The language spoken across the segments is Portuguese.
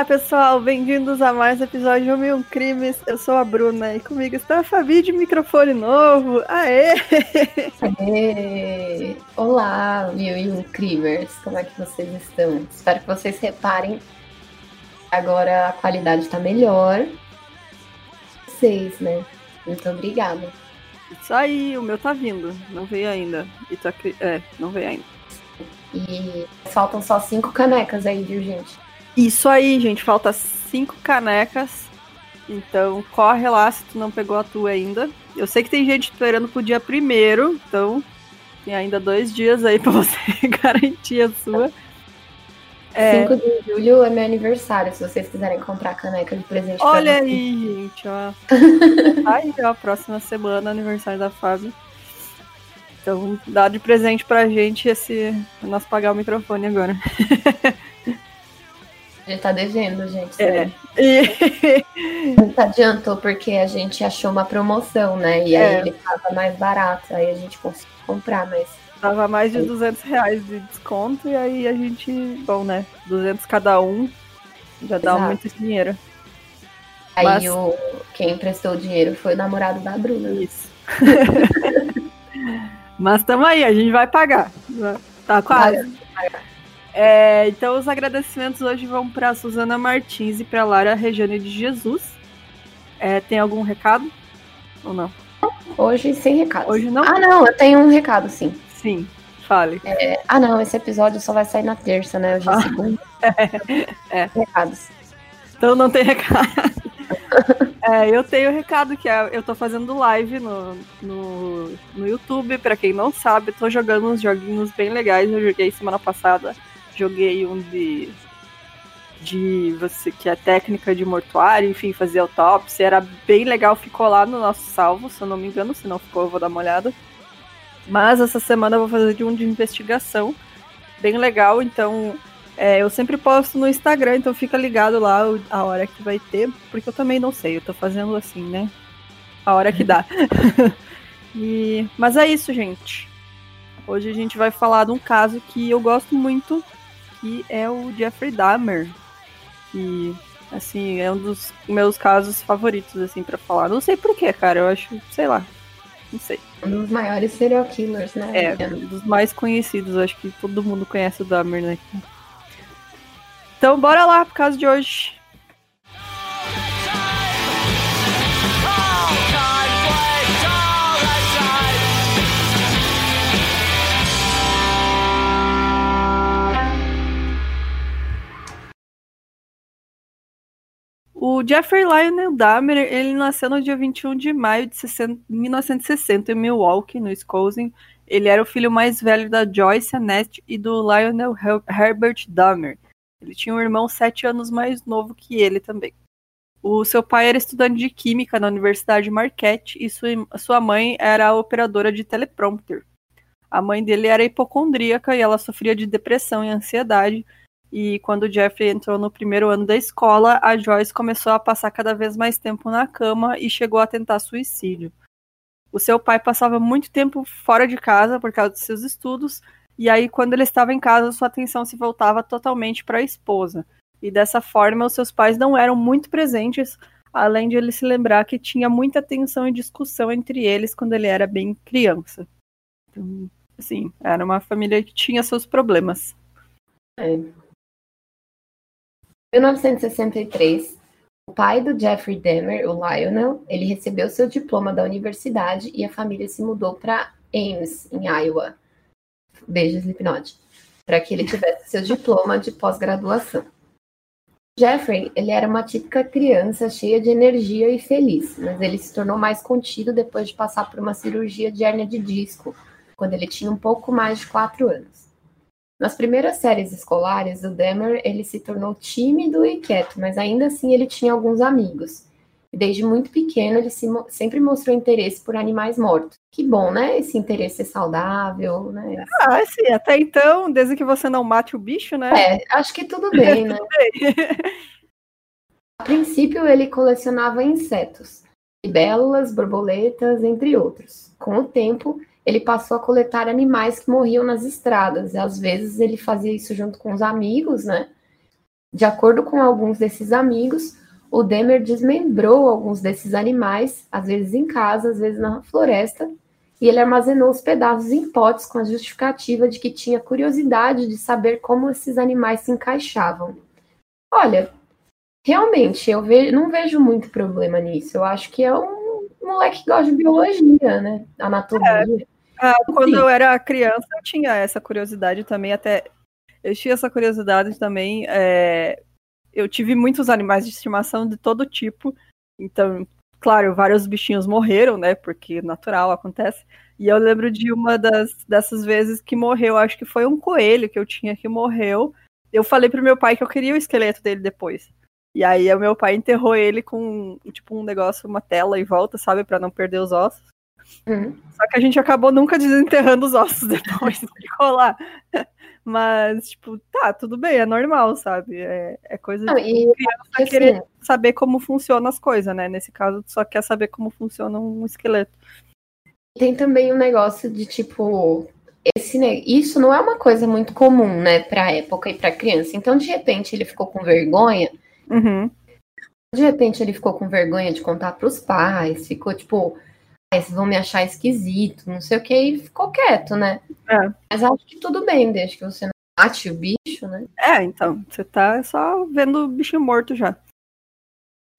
Olá, pessoal, bem-vindos a mais um episódio de Mil Crimes. Eu sou a Bruna e comigo está a Fabi de microfone novo. Aê! Aê! Olá, Mil e Um Crimers, como é que vocês estão? Espero que vocês reparem. Agora a qualidade está melhor. Vocês, né? Muito obrigada. Isso aí, o meu tá vindo, não veio ainda. E tá, é, não veio ainda. E faltam só cinco canecas aí, viu, gente? Isso aí, gente. Falta cinco canecas. Então corre lá se tu não pegou a tua ainda. Eu sei que tem gente esperando pro dia primeiro, então tem ainda dois dias aí pra você garantir a sua. É... 5 de julho é meu aniversário, se vocês quiserem comprar caneca de presente Olha aí, gente, ó. aí, ó, próxima semana, aniversário da Fábio. Então, dá de presente pra gente esse. Nós pagar o microfone agora. Gente tá devendo, gente. É. E... Não adiantou porque a gente achou uma promoção, né? E aí é. ele tava mais barato. Aí a gente conseguiu comprar, mas. Tava mais de 200 reais de desconto. E aí a gente. Bom, né? 200 cada um. Já dá Exato. muito dinheiro. Aí mas... o, quem emprestou o dinheiro foi o namorado da Bruna. Isso. mas tamo aí, a gente vai pagar. Tá quase. Vai é, então, os agradecimentos hoje vão para Suzana Martins e para Lara Regiane de Jesus. É, tem algum recado? Ou não? Hoje sem recado. Hoje não? Ah, não, eu tenho um recado, sim. Sim, fale. É, ah, não, esse episódio só vai sair na terça, né? Hoje é ah. segunda. É. Recados. Então não tem recado. é, eu tenho recado que é, eu tô fazendo live no, no, no YouTube. Para quem não sabe, tô jogando uns joguinhos bem legais. Eu joguei semana passada joguei um de de você que é técnica de mortuário, enfim, fazer autópsia, era bem legal, ficou lá no nosso salvo, se eu não me engano, se não ficou, eu vou dar uma olhada. Mas essa semana eu vou fazer de um de investigação, bem legal, então é, eu sempre posto no Instagram, então fica ligado lá a hora que vai ter, porque eu também não sei, eu tô fazendo assim, né? A hora que dá. e, mas é isso, gente. Hoje a gente vai falar de um caso que eu gosto muito, aqui é o Jeffrey Dahmer, que assim, é um dos meus casos favoritos assim para falar. Não sei porquê, cara, eu acho, sei lá. Não sei. Um dos maiores serial killers, né? É, um dos mais conhecidos, acho que todo mundo conhece o Dahmer, né? Então, bora lá pro caso de hoje. O Jeffrey Lionel Dahmer, ele nasceu no dia 21 de maio de 60, 1960 em Milwaukee, no Wisconsin. Ele era o filho mais velho da Joyce Annette e do Lionel Herbert Dahmer. Ele tinha um irmão sete anos mais novo que ele também. O seu pai era estudante de química na Universidade Marquette e sua, sua mãe era operadora de teleprompter. A mãe dele era hipocondríaca e ela sofria de depressão e ansiedade, e quando o Jeffrey entrou no primeiro ano da escola, a Joyce começou a passar cada vez mais tempo na cama e chegou a tentar suicídio. O seu pai passava muito tempo fora de casa por causa dos seus estudos, e aí, quando ele estava em casa, sua atenção se voltava totalmente para a esposa. E dessa forma, os seus pais não eram muito presentes, além de ele se lembrar que tinha muita tensão e discussão entre eles quando ele era bem criança. Então, assim, era uma família que tinha seus problemas. É, 1963, o pai do Jeffrey Dahmer, o Lionel, ele recebeu seu diploma da universidade e a família se mudou para Ames, em Iowa. Beijo, Slipknot. Para que ele tivesse seu diploma de pós-graduação. Jeffrey, ele era uma típica criança cheia de energia e feliz, mas ele se tornou mais contido depois de passar por uma cirurgia de hérnia de disco, quando ele tinha um pouco mais de quatro anos. Nas primeiras séries escolares, o Demer ele se tornou tímido e quieto, mas ainda assim ele tinha alguns amigos. E desde muito pequeno ele se, sempre mostrou interesse por animais mortos. Que bom, né? Esse interesse é saudável, né? Ah, sim, até então, desde que você não mate o bicho, né? É, acho que tudo bem, né? tudo bem. A princípio ele colecionava insetos, libélulas, borboletas, entre outros. Com o tempo, ele passou a coletar animais que morriam nas estradas. Às vezes ele fazia isso junto com os amigos, né? De acordo com alguns desses amigos, o Demer desmembrou alguns desses animais, às vezes em casa, às vezes na floresta, e ele armazenou os pedaços em potes com a justificativa de que tinha curiosidade de saber como esses animais se encaixavam. Olha, realmente, eu ve não vejo muito problema nisso. Eu acho que é um moleque que gosta de biologia, né? Anatomia. É. Ah, quando eu era criança, eu tinha essa curiosidade também, até. Eu tinha essa curiosidade também. É... Eu tive muitos animais de estimação de todo tipo. Então, claro, vários bichinhos morreram, né? Porque natural acontece. E eu lembro de uma das, dessas vezes que morreu, acho que foi um coelho que eu tinha que morreu. Eu falei pro meu pai que eu queria o esqueleto dele depois. E aí o meu pai enterrou ele com tipo um negócio, uma tela em volta, sabe, para não perder os ossos. Uhum. Só que a gente acabou nunca desenterrando os ossos depois, ficou lá. Mas, tipo, tá, tudo bem, é normal, sabe? É, é coisa de e, criança assim, querer saber como funcionam as coisas, né? Nesse caso, só quer saber como funciona um esqueleto. Tem também um negócio de, tipo, esse, né, isso não é uma coisa muito comum, né, pra época e pra criança. Então, de repente, ele ficou com vergonha. Uhum. De repente, ele ficou com vergonha de contar pros pais, ficou, tipo, vocês vão me achar esquisito, não sei o que, e ficou quieto, né? É. Mas acho que tudo bem, desde que você não mate o bicho, né? É, então, você tá só vendo o bicho morto já.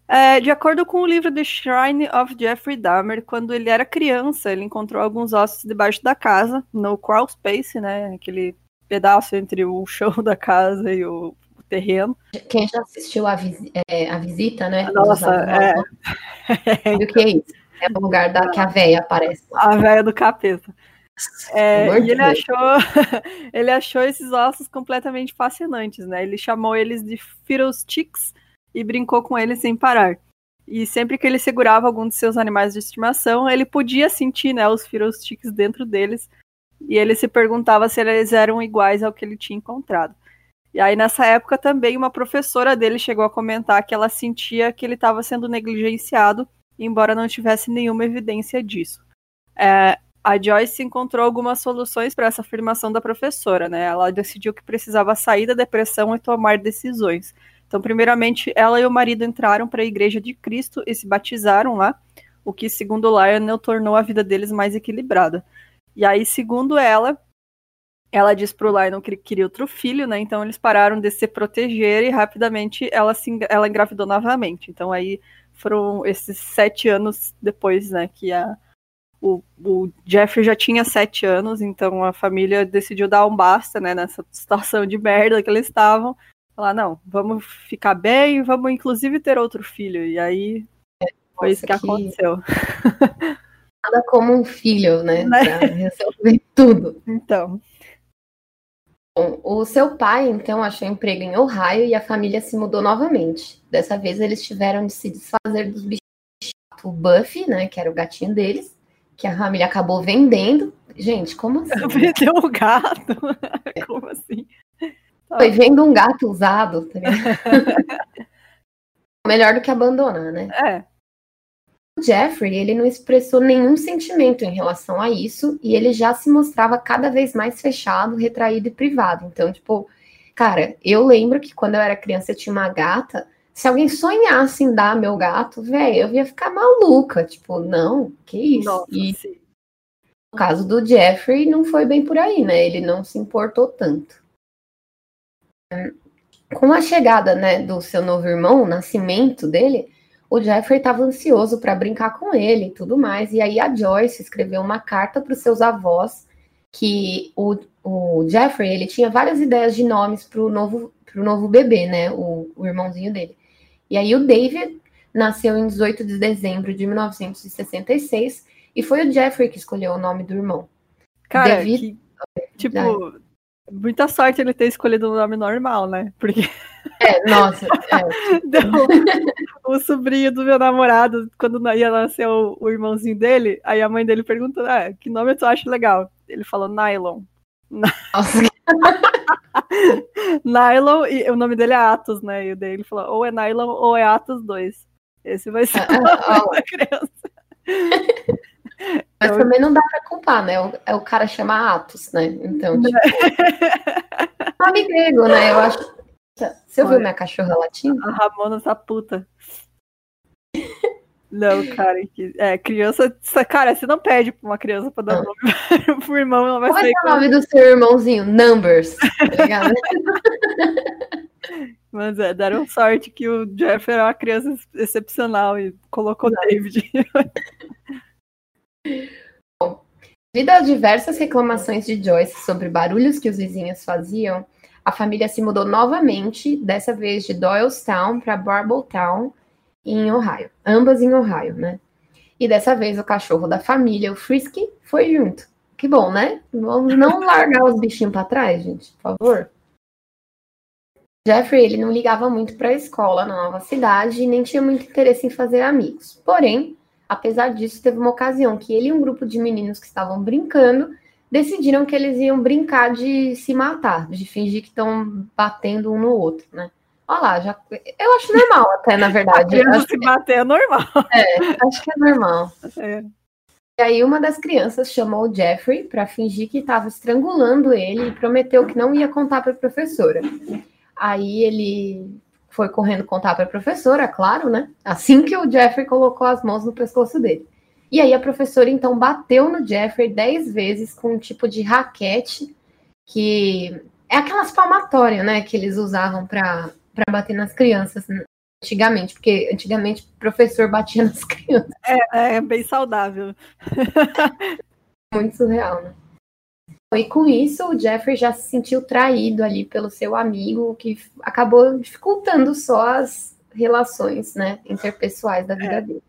É, de acordo com o livro The Shrine of Jeffrey Dahmer, quando ele era criança, ele encontrou alguns ossos debaixo da casa, no crawl space, né? Aquele pedaço entre o chão da casa e o terreno. Quem já assistiu a, é, a visita, né? Nossa, é. o que é isso? É o lugar da que a véia aparece. A véia do capeta. É, e ele achou, ele achou esses ossos completamente fascinantes, né? Ele chamou eles de Fiddlesticks e brincou com eles sem parar. E sempre que ele segurava algum de seus animais de estimação, ele podia sentir, né, os Fiddlesticks dentro deles. E ele se perguntava se eles eram iguais ao que ele tinha encontrado. E aí, nessa época, também uma professora dele chegou a comentar que ela sentia que ele estava sendo negligenciado embora não tivesse nenhuma evidência disso. É, a Joyce encontrou algumas soluções para essa afirmação da professora, né? Ela decidiu que precisava sair da depressão e tomar decisões. Então, primeiramente, ela e o marido entraram para a Igreja de Cristo e se batizaram lá, o que, segundo Lionel, tornou a vida deles mais equilibrada. E aí, segundo ela, ela disse para o Lionel que queria outro filho, né? Então, eles pararam de se proteger e rapidamente ela, se, ela engravidou novamente. Então, aí foram esses sete anos depois, né, que a, o, o Jeffrey já tinha sete anos, então a família decidiu dar um basta, né, nessa situação de merda que eles estavam. Falar, não, vamos ficar bem, vamos inclusive ter outro filho. E aí foi Nossa, isso que, que, aconteceu. Nada como um filho, né? né? Pra resolver tudo. Então. Bom, o seu pai, então, achou emprego em Ohio e a família se mudou novamente. Dessa vez, eles tiveram de se desfazer dos bichos. O Buffy, né, que era o gatinho deles, que a família acabou vendendo. Gente, como assim? Vendeu o gato? É. Como assim? Foi vendo um gato usado. Tá Melhor do que abandonar, né? É. Jeffrey, ele não expressou nenhum sentimento em relação a isso e ele já se mostrava cada vez mais fechado, retraído e privado. Então, tipo, cara, eu lembro que quando eu era criança eu tinha uma gata. Se alguém sonhasse em dar meu gato, velho, eu ia ficar maluca. Tipo, não, que isso? Nossa, e no caso do Jeffrey, não foi bem por aí, né? Ele não se importou tanto. Com a chegada, né, do seu novo irmão, o nascimento dele, o Jeffrey estava ansioso para brincar com ele e tudo mais. E aí a Joyce escreveu uma carta para os seus avós que o, o, Jeffrey ele tinha várias ideias de nomes para o novo, pro novo bebê, né? O, o, irmãozinho dele. E aí o David nasceu em 18 de dezembro de 1966 e foi o Jeffrey que escolheu o nome do irmão. Cara, David... que, tipo, muita sorte ele ter escolhido um nome normal, né? Porque. É, nossa. É. Então, o sobrinho do meu namorado, quando ia nascer o, o, irmãozinho dele, aí a mãe dele perguntou: ah, que nome tu acha legal? Ele falou Nylon. Nossa. Nylon, e o nome dele é Atos, né? E o dele falou: ou é Nylon ou é Atos 2. Esse vai ser o nome da criança. Mas também não dá pra culpar, né? O, é o cara chama Atos, né? Então, tipo. nome grego, né? Eu acho Você ouviu minha cachorra latindo? A Ramona tá puta. Não, cara, que, é, criança. Cara, você não pede pra uma criança pra dar Não. nome pro irmão, ela vai Qual é sair o nome do seu irmãozinho? Numbers. Tá ligado? Mas é, deram sorte que o Jeff era uma criança ex- excepcional e colocou Exato. David. Devido a diversas reclamações de Joyce sobre barulhos que os vizinhos faziam, a família se mudou novamente, dessa vez de Doylestown para Barbletown, em Ohio. Ambas em Ohio, né? E dessa vez o cachorro da família, o Frisky, foi junto. Que bom, né? Vamos não largar os bichinhos para trás, gente, por favor. Jeffrey, ele não ligava muito para a escola na nova cidade e nem tinha muito interesse em fazer amigos. Porém, Apesar disso, teve uma ocasião que ele e um grupo de meninos que estavam brincando decidiram que eles iam brincar de se matar, de fingir que estão batendo um no outro, né? Olha lá, já, eu acho normal até, na verdade. Acho, se bater é normal. acho que é normal. É. E aí uma das crianças chamou o Jeffrey para fingir que estava estrangulando ele e prometeu que não ia contar para a professora. Aí ele foi correndo contar para a professora, claro, né? Assim que o Jeffrey colocou as mãos no pescoço dele. E aí a professora então bateu no Jeffrey dez vezes com um tipo de raquete que é aquelas palmatórias, né, que eles usavam para bater nas crianças antigamente, porque antigamente o professor batia nas crianças. É, é bem saudável. Muito surreal, né? E com isso, o Jeffrey já se sentiu traído ali pelo seu amigo, que acabou dificultando só as relações, né, interpessoais da vida dele.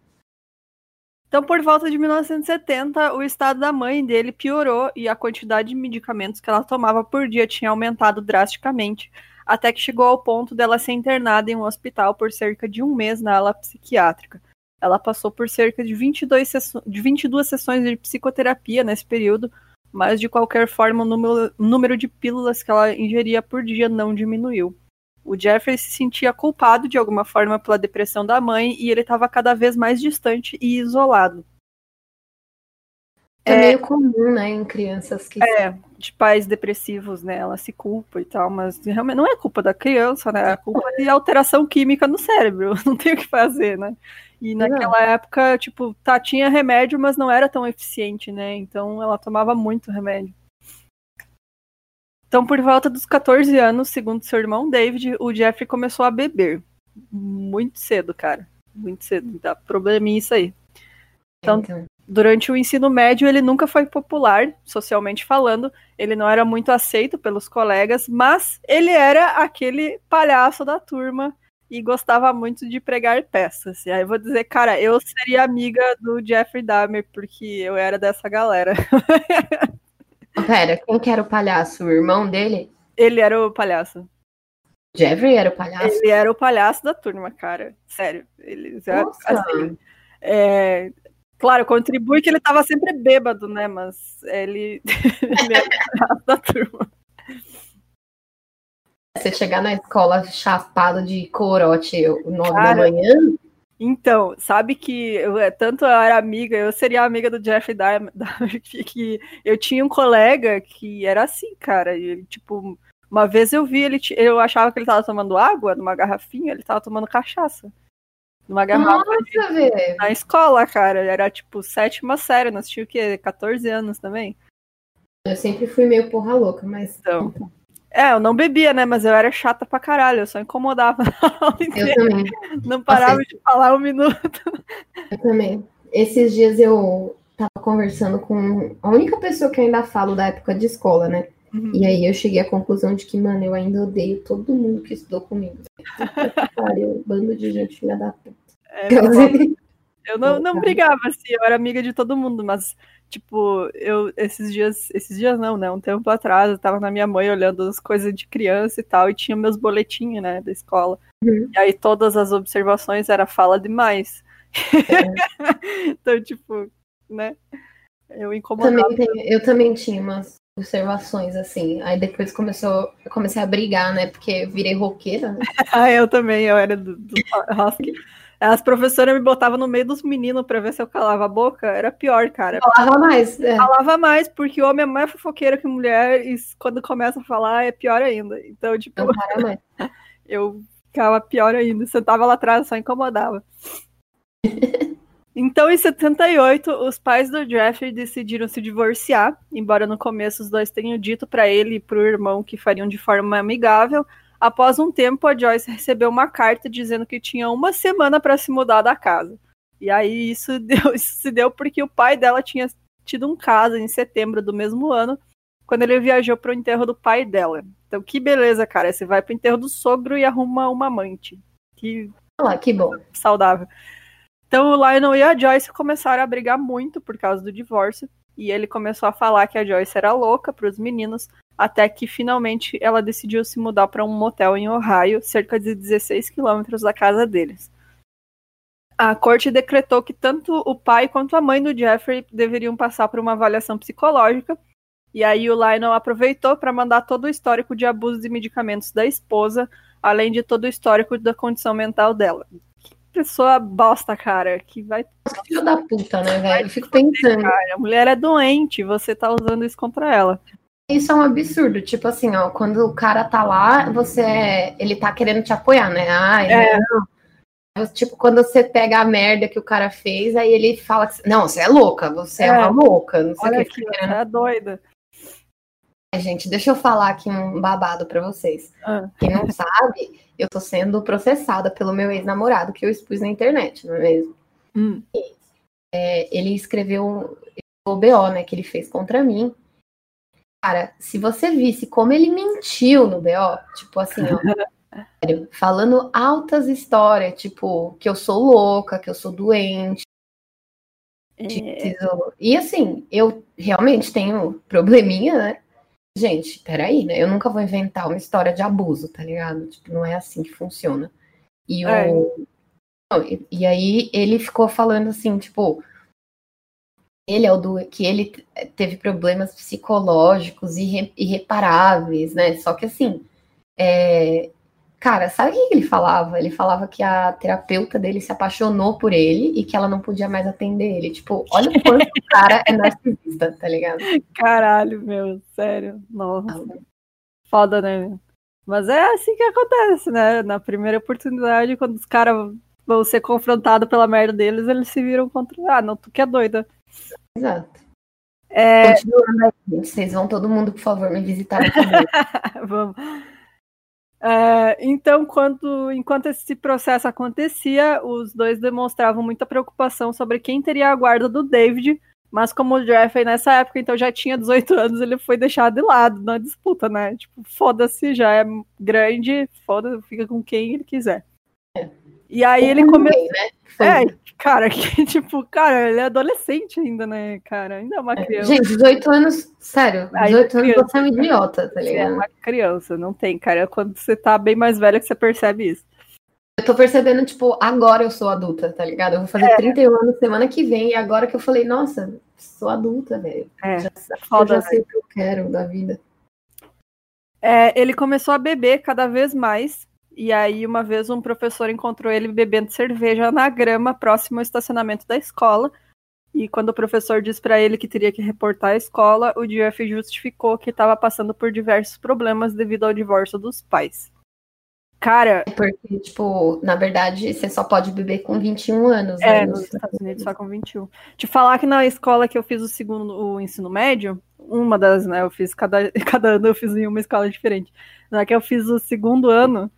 Então, por volta de 1970, o estado da mãe dele piorou e a quantidade de medicamentos que ela tomava por dia tinha aumentado drasticamente, até que chegou ao ponto dela ser internada em um hospital por cerca de um mês na ala psiquiátrica. Ela passou por cerca de 22, sesso- de 22 sessões de psicoterapia nesse período, mas de qualquer forma o número, o número de pílulas que ela ingeria por dia não diminuiu. O Jeffrey se sentia culpado de alguma forma pela depressão da mãe e ele estava cada vez mais distante e isolado. É, meio comum, né, em crianças que É, de pais depressivos, né? Ela se culpa e tal, mas realmente não é culpa da criança, né? É culpa de alteração química no cérebro. Não tem o que fazer, né? E naquela época, tipo, tá, tinha remédio, mas não era tão eficiente, né? Então ela tomava muito remédio. Então, por volta dos 14 anos, segundo seu irmão David, o Jeffrey começou a beber. Muito cedo, cara. Muito cedo. Dá probleminha isso aí. Então, então, Durante o ensino médio, ele nunca foi popular, socialmente falando. Ele não era muito aceito pelos colegas, mas ele era aquele palhaço da turma e gostava muito de pregar peças. E aí eu vou dizer, cara, eu seria amiga do Jeffrey Dahmer, porque eu era dessa galera. Pera, quem que era o palhaço? O irmão dele? Ele era o palhaço. Jeffrey era o palhaço? Ele era o palhaço da turma, cara. Sério. Ele, assim, é, claro, contribui que ele tava sempre bêbado, né? Mas ele, ele era o palhaço da turma. Você chegar na escola chapado de corote nove Cara, da manhã? Então, sabe que eu, é, tanto eu era amiga, eu seria amiga do Jeff Dahmer, que, que eu tinha um colega que era assim, cara. Ele, tipo, uma vez eu vi ele, eu achava que ele tava tomando água numa garrafinha, ele tava tomando cachaça. Numa garrafa de- Nossa, velho. na escola, cara. Era tipo sétima série, nós tínhamos o quê? 14 anos também. Eu sempre fui meio porra louca, mas Então. É, eu não bebia, né? Mas eu era chata pra caralho, eu só incomodava eu também. Não parava de falar um minuto. Eu também. Esses dias eu tava conversando com a única pessoa que eu ainda falo da época de escola, né? Uhum. E aí eu cheguei à conclusão de que, mano, eu ainda odeio todo mundo que estudou comigo. Pariu, bando de gente filha da puta. É, Eu não, não brigava, assim, eu era amiga de todo mundo, mas, tipo, eu, esses dias, esses dias não, né, um tempo atrás, eu tava na minha mãe olhando as coisas de criança e tal, e tinha meus boletinhos, né, da escola. Uhum. E aí todas as observações era fala demais. então, tipo, né, eu incomodava. Também tenho- eu também tinha umas observações, assim. Aí depois começou, eu comecei a brigar, né? Porque virei roqueira, né? Ah, eu também, eu era do, do Husky. As professoras me botavam no meio dos meninos pra ver se eu calava a boca, era pior, cara. Falava mais. É. falava mais, porque homem é mais fofoqueiro que mulher, e quando começa a falar é pior ainda. Então, tipo, para. Eu ficava pior ainda. Sentava lá atrás, só incomodava. Então, em 78, os pais do Jeffrey decidiram se divorciar, embora no começo os dois tenham dito para ele e para o irmão que fariam de forma amigável. Após um tempo, a Joyce recebeu uma carta dizendo que tinha uma semana para se mudar da casa. E aí isso, deu, isso se deu porque o pai dela tinha tido um caso em setembro do mesmo ano, quando ele viajou para o enterro do pai dela. Então, que beleza, cara. Você vai para o enterro do sogro e arruma uma amante. Que, ah, que bom. Saudável. Então o Lionel e a Joyce começaram a brigar muito por causa do divórcio. E ele começou a falar que a Joyce era louca para os meninos, até que finalmente ela decidiu se mudar para um motel em Ohio, cerca de 16 quilômetros da casa deles. A corte decretou que tanto o pai quanto a mãe do Jeffrey deveriam passar por uma avaliação psicológica. E aí o Lionel aproveitou para mandar todo o histórico de abuso de medicamentos da esposa, além de todo o histórico da condição mental dela pessoa bosta, cara, que vai. Filho da puta, né, velho? Eu fico pensando. Cara, a mulher é doente, você tá usando isso contra ela. Isso é um absurdo, tipo assim, ó, quando o cara tá lá, você, ele tá querendo te apoiar, né? Ai, é. não. Tipo, quando você pega a merda que o cara fez, aí ele fala que, não, você é louca, você é, é uma louca, não sei Olha o que. Aqui, querendo... é doida. Gente, deixa eu falar aqui um babado para vocês. Ah. Quem não sabe, eu tô sendo processada pelo meu ex-namorado que eu expus na internet, não é mesmo? Hum. É, ele escreveu o BO, né, que ele fez contra mim. Cara, se você visse como ele mentiu no BO, tipo assim, ó, falando altas histórias, tipo, que eu sou louca, que eu sou doente. É. E assim, eu realmente tenho probleminha, né? Gente, peraí, né? Eu nunca vou inventar uma história de abuso, tá ligado? Tipo, não é assim que funciona. E, é. o... e, aí ele ficou falando assim, tipo, ele é o do que ele teve problemas psicológicos irre, irreparáveis, né? Só que assim, é, Cara, sabe o que ele falava? Ele falava que a terapeuta dele se apaixonou por ele e que ela não podia mais atender ele. Tipo, olha o quanto o cara é narcisista, tá ligado? Caralho, meu, sério. Nossa. Ah, Foda, né? Mas é assim que acontece, né? Na primeira oportunidade, quando os caras vão ser confrontados pela merda deles, eles se viram contra. Ah, não, tu que é doida. Exato. É... Continuando aí, vocês vão todo mundo, por favor, me visitar Vamos. É, então, quando, enquanto esse processo acontecia, os dois demonstravam muita preocupação sobre quem teria a guarda do David, mas como o Jeffrey nessa época então já tinha 18 anos, ele foi deixado de lado na disputa, né? Tipo, foda-se, já é grande, foda, fica com quem ele quiser. É. E aí ele começou. Né? É, cara, que tipo, cara, ele é adolescente ainda, né, cara? Ainda é uma é, criança. Gente, 18 anos, sério, 18 anos você é um idiota, tá ligado? É uma criança, não tem, cara. É quando você tá bem mais velha que você percebe isso. Eu tô percebendo, tipo, agora eu sou adulta, tá ligado? Eu vou fazer é. 31 anos semana que vem, e agora que eu falei, nossa, sou adulta, velho. É, já, foda, eu já sei o que eu quero da vida. É, ele começou a beber cada vez mais, e aí, uma vez, um professor encontrou ele bebendo cerveja na grama próximo ao estacionamento da escola. E quando o professor disse para ele que teria que reportar a escola, o Jeff justificou que estava passando por diversos problemas devido ao divórcio dos pais. Cara. É porque, tipo, na verdade, você só pode beber com 21 anos. Né? É, nos Estados Unidos só com 21. Te falar que na escola que eu fiz o segundo, o ensino médio, uma das, né, eu fiz cada, cada ano eu fiz em uma escola diferente. Na que eu fiz o segundo ano,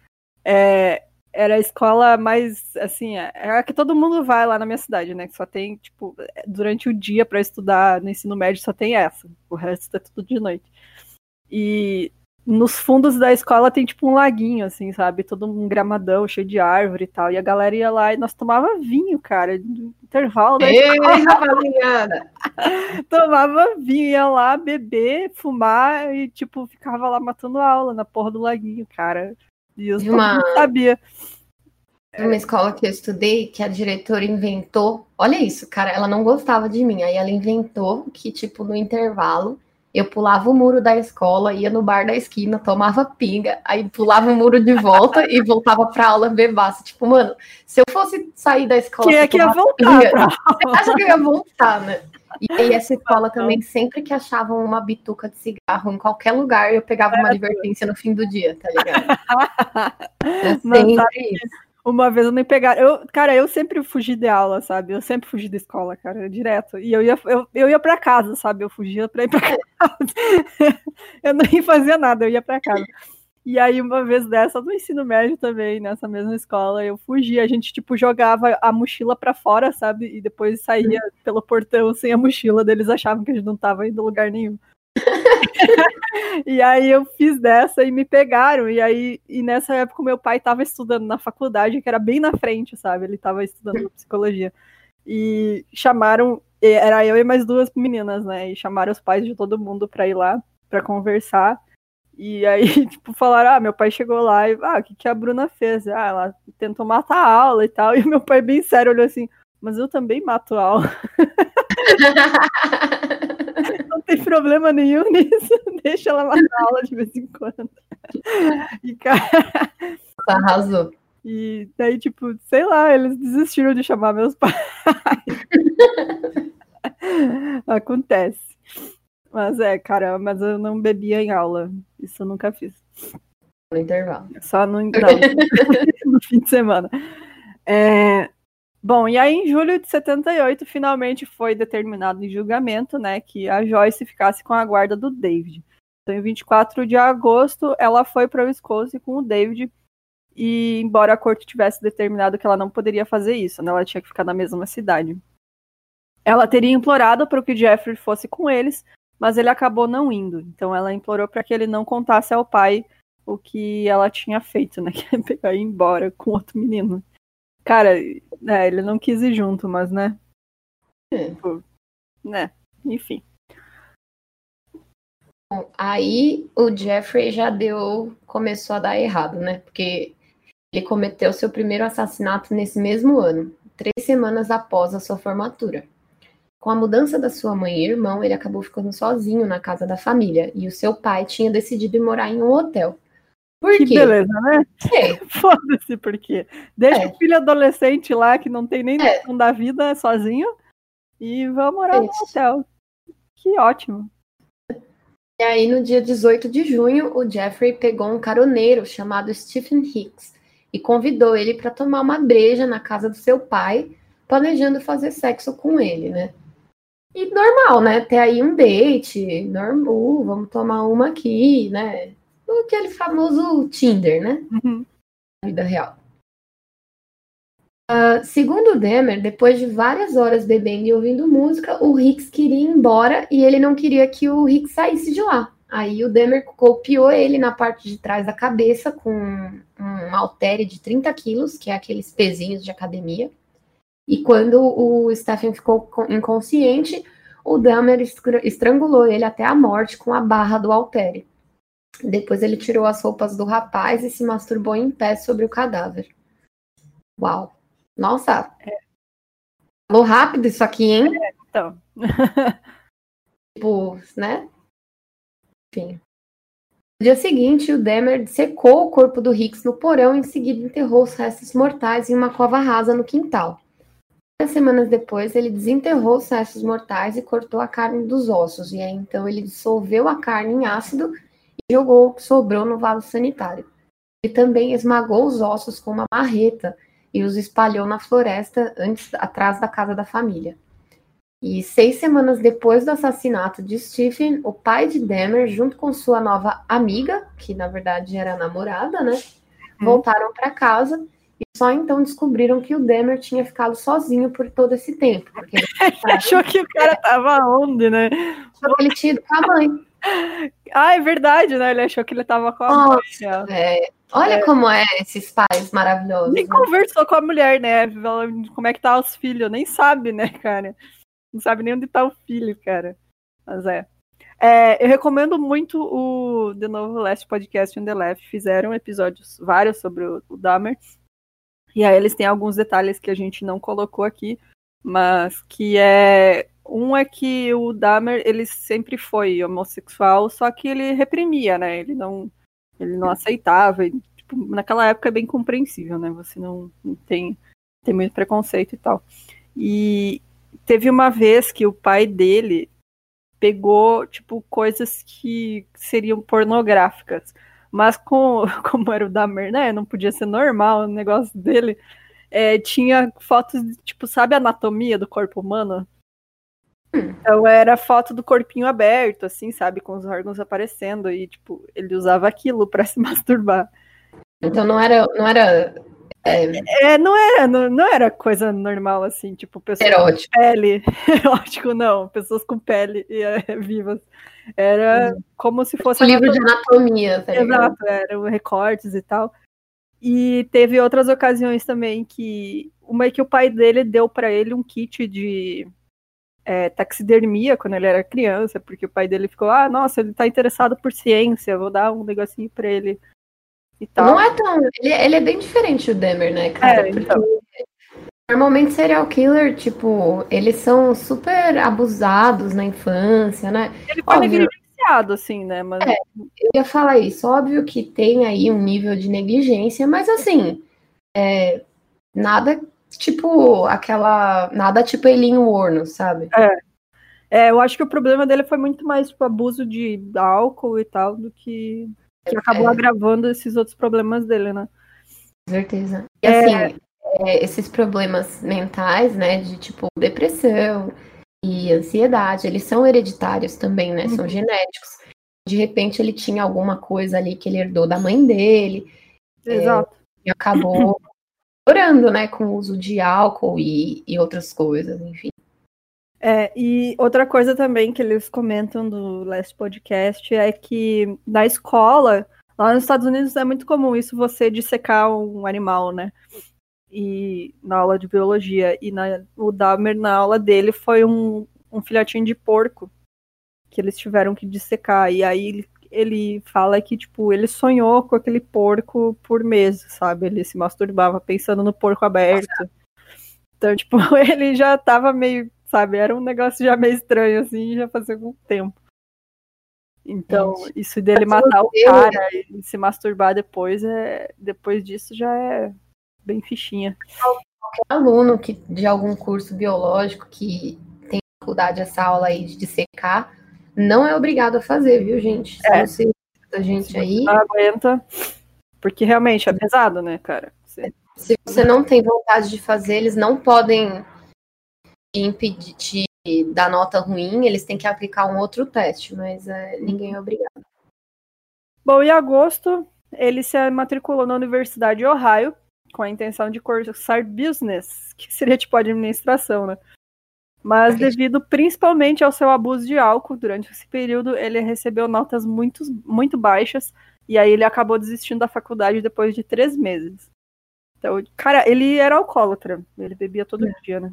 é, era a escola mais, assim, é, é a que todo mundo vai lá na minha cidade, né? Que só tem, tipo, durante o dia para estudar no ensino médio só tem essa. O resto é tudo de noite. E nos fundos da escola tem, tipo, um laguinho, assim, sabe? Todo um gramadão cheio de árvore e tal. E a galera ia lá e nós tomava vinho, cara, no intervalo da Ei, tomava vinho, ia lá beber, fumar e, tipo, ficava lá matando aula na porra do laguinho, cara. E eu uma... não sabia. Uma escola que eu estudei, que a diretora inventou. Olha isso, cara, ela não gostava de mim. Aí ela inventou que, tipo, no intervalo, eu pulava o muro da escola, ia no bar da esquina, tomava pinga, aí pulava o muro de volta e voltava pra aula bebaça. Tipo, mano, se eu fosse sair da escola. Quem é que ia voltar? Pinga, você acha que eu ia voltar, né? E aí essa escola também, sempre que achavam uma bituca de cigarro em qualquer lugar, eu pegava uma advertência no fim do dia, tá ligado? É sempre isso. Uma vez eu me pegaram. Eu, cara, eu sempre fugi de aula, sabe? Eu sempre fugi da escola, cara, direto. E eu ia, eu, eu ia pra casa, sabe? Eu fugia pra ir pra casa. eu não ia fazer nada, eu ia pra casa. E aí, uma vez dessa, no ensino médio também, nessa mesma escola, eu fugia. A gente, tipo, jogava a mochila pra fora, sabe? E depois saía pelo portão sem a mochila. Eles achavam que a gente não tava indo lugar nenhum. e aí eu fiz dessa e me pegaram. E aí, e nessa época, meu pai estava estudando na faculdade, que era bem na frente, sabe? Ele estava estudando psicologia. E chamaram, era eu e mais duas meninas, né? E chamaram os pais de todo mundo para ir lá para conversar. E aí, tipo, falaram: ah, meu pai chegou lá e, ah, o que, que a Bruna fez? Ah, ela tentou matar a aula e tal. E meu pai, bem sério, olhou assim: mas eu também mato a aula. não tem problema nenhum nisso. Deixa ela matar aula de vez em quando. E, cara. Arrasou. E daí, tipo, sei lá, eles desistiram de chamar meus pais. Acontece. Mas é, cara, mas eu não bebia em aula. Isso eu nunca fiz. No intervalo. Só no, não, no fim de semana. É, Bom, e aí em julho de 78, finalmente foi determinado em julgamento, né, que a Joyce ficasse com a guarda do David. Então, em 24 de agosto, ela foi para o Wisconsin com o David, e embora a corte tivesse determinado que ela não poderia fazer isso, né, ela tinha que ficar na mesma cidade. Ela teria implorado para que Jeffrey fosse com eles, mas ele acabou não indo. Então, ela implorou para que ele não contasse ao pai o que ela tinha feito, né, que é pegar e ir embora com outro menino. Cara, é, ele não quis ir junto, mas né? É. Tipo, né? Enfim. Bom, aí o Jeffrey já deu. começou a dar errado, né? Porque ele cometeu seu primeiro assassinato nesse mesmo ano, três semanas após a sua formatura. Com a mudança da sua mãe e irmão, ele acabou ficando sozinho na casa da família e o seu pai tinha decidido ir morar em um hotel. Por que quê? beleza, né? É. Foda-se por quê. Deixa é. o filho adolescente lá, que não tem nem é. noção da vida, sozinho, e vamos morar no hotel. Que ótimo. E aí, no dia 18 de junho, o Jeffrey pegou um caroneiro chamado Stephen Hicks e convidou ele para tomar uma breja na casa do seu pai, planejando fazer sexo com ele, né? E normal, né? Ter aí um date, normal, vamos tomar uma aqui, né? aquele famoso Tinder, né? Uhum. vida real. Uh, segundo Demer, depois de várias horas bebendo e ouvindo música, o Hicks queria ir embora e ele não queria que o Hicks saísse de lá. Aí o Demer copiou ele na parte de trás da cabeça com um haltere de 30 quilos, que é aqueles pezinhos de academia. E quando o Stephen ficou inconsciente, o Demer estrangulou ele até a morte com a barra do haltere. Depois ele tirou as roupas do rapaz e se masturbou em pé sobre o cadáver. Uau. Nossa. É. Falou rápido isso aqui, hein? É, então. tipo, né? Enfim. No dia seguinte, o Demer secou o corpo do Hicks no porão e em seguida enterrou os restos mortais em uma cova rasa no quintal. Duas semanas depois, ele desenterrou os restos mortais e cortou a carne dos ossos. E aí, então, ele dissolveu a carne em ácido jogou o que sobrou no vaso sanitário. Ele também esmagou os ossos com uma marreta e os espalhou na floresta antes, atrás da casa da família. E seis semanas depois do assassinato de Stephen, o pai de Demer, junto com sua nova amiga, que na verdade era namorada, né, hum. voltaram para casa e só então descobriram que o Demer tinha ficado sozinho por todo esse tempo. Porque ele achou que o cara tava onde, né? Achou que ele tinha ido com a mãe. Ah, é verdade, né? Ele achou que ele tava com a Nossa, mãe. É. Olha é. como é esses pais maravilhosos. Nem né? conversou com a mulher, né? Como é que tá os filhos? Nem sabe, né, cara? Não sabe nem onde tá o filho, cara. Mas é. é eu recomendo muito o, de novo, Last Podcast on the Left. Fizeram episódios vários sobre o, o Dahmer. E aí eles têm alguns detalhes que a gente não colocou aqui, mas que é um é que o Dahmer, ele sempre foi homossexual, só que ele reprimia, né? Ele não, ele não aceitava. E, tipo, naquela época é bem compreensível, né? Você não, não tem, tem muito preconceito e tal. E, teve uma vez que o pai dele pegou, tipo, coisas que seriam pornográficas. Mas com, como era o Dahmer, né? Não podia ser normal o negócio dele. É, tinha fotos, tipo, sabe a anatomia do corpo humano? Então era foto do corpinho aberto, assim, sabe? Com os órgãos aparecendo. E, tipo, ele usava aquilo para se masturbar. Então não era, não era é... é, não era, não, não, era coisa normal assim, tipo, pessoas Erótico. com pele. Erótico, não, pessoas com pele e, é, vivas. Era uhum. como se fosse. Um livro de anatomia, tá Exato, eram recortes e tal. E teve outras ocasiões também que. Uma é que o pai dele deu para ele um kit de é, taxidermia quando ele era criança, porque o pai dele ficou, ah, nossa, ele tá interessado por ciência, vou dar um negocinho para ele e tal. Não é tão. Ele, ele é bem diferente do Demer, né, cara? É, então. Normalmente serial killer, tipo, eles são super abusados na infância, né? Ele foi negligenciado, assim, né? Mas... É, eu ia falar isso. Óbvio que tem aí um nível de negligência, mas assim, é, nada tipo aquela. Nada tipo Elinho Orno, sabe? É. É, eu acho que o problema dele foi muito mais tipo, abuso de álcool e tal do que que acabou é. agravando esses outros problemas dele, né? certeza. E assim, é... É, esses problemas mentais, né, de tipo depressão e ansiedade, eles são hereditários também, né? São uhum. genéticos. De repente ele tinha alguma coisa ali que ele herdou da mãe dele. É, Exato. e acabou orando, né, com o uso de álcool e, e outras coisas, enfim. É, e outra coisa também que eles comentam do Last Podcast é que na escola, lá nos Estados Unidos é muito comum isso você dissecar um animal, né? E na aula de biologia. E na, o Dahmer, na aula dele, foi um, um filhotinho de porco que eles tiveram que dissecar. E aí ele, ele fala que, tipo, ele sonhou com aquele porco por meses, sabe? Ele se masturbava pensando no porco aberto. Então, tipo, ele já tava meio sabe? Era um negócio já meio estranho, assim, já fazia algum tempo. Então, Gente, isso dele matar o cara e se masturbar depois, é, depois disso já é bem fichinha. Qualquer aluno que, de algum curso biológico que tem dificuldade essa aula aí de dissecar, não é obrigado a fazer, viu, gente? Se é. você a gente aí. Aguenta, porque realmente é pesado, né, cara? Você... Se você não tem vontade de fazer, eles não podem impedir de dar nota ruim, eles têm que aplicar um outro teste, mas é, ninguém é obrigado. Bom, em agosto, ele se matriculou na Universidade de Ohio com a intenção de cursar business, que seria tipo administração, né? Mas devido principalmente ao seu abuso de álcool durante esse período, ele recebeu notas muito, muito baixas e aí ele acabou desistindo da faculdade depois de três meses. Então, cara, ele era alcoólatra, ele bebia todo é. dia, né?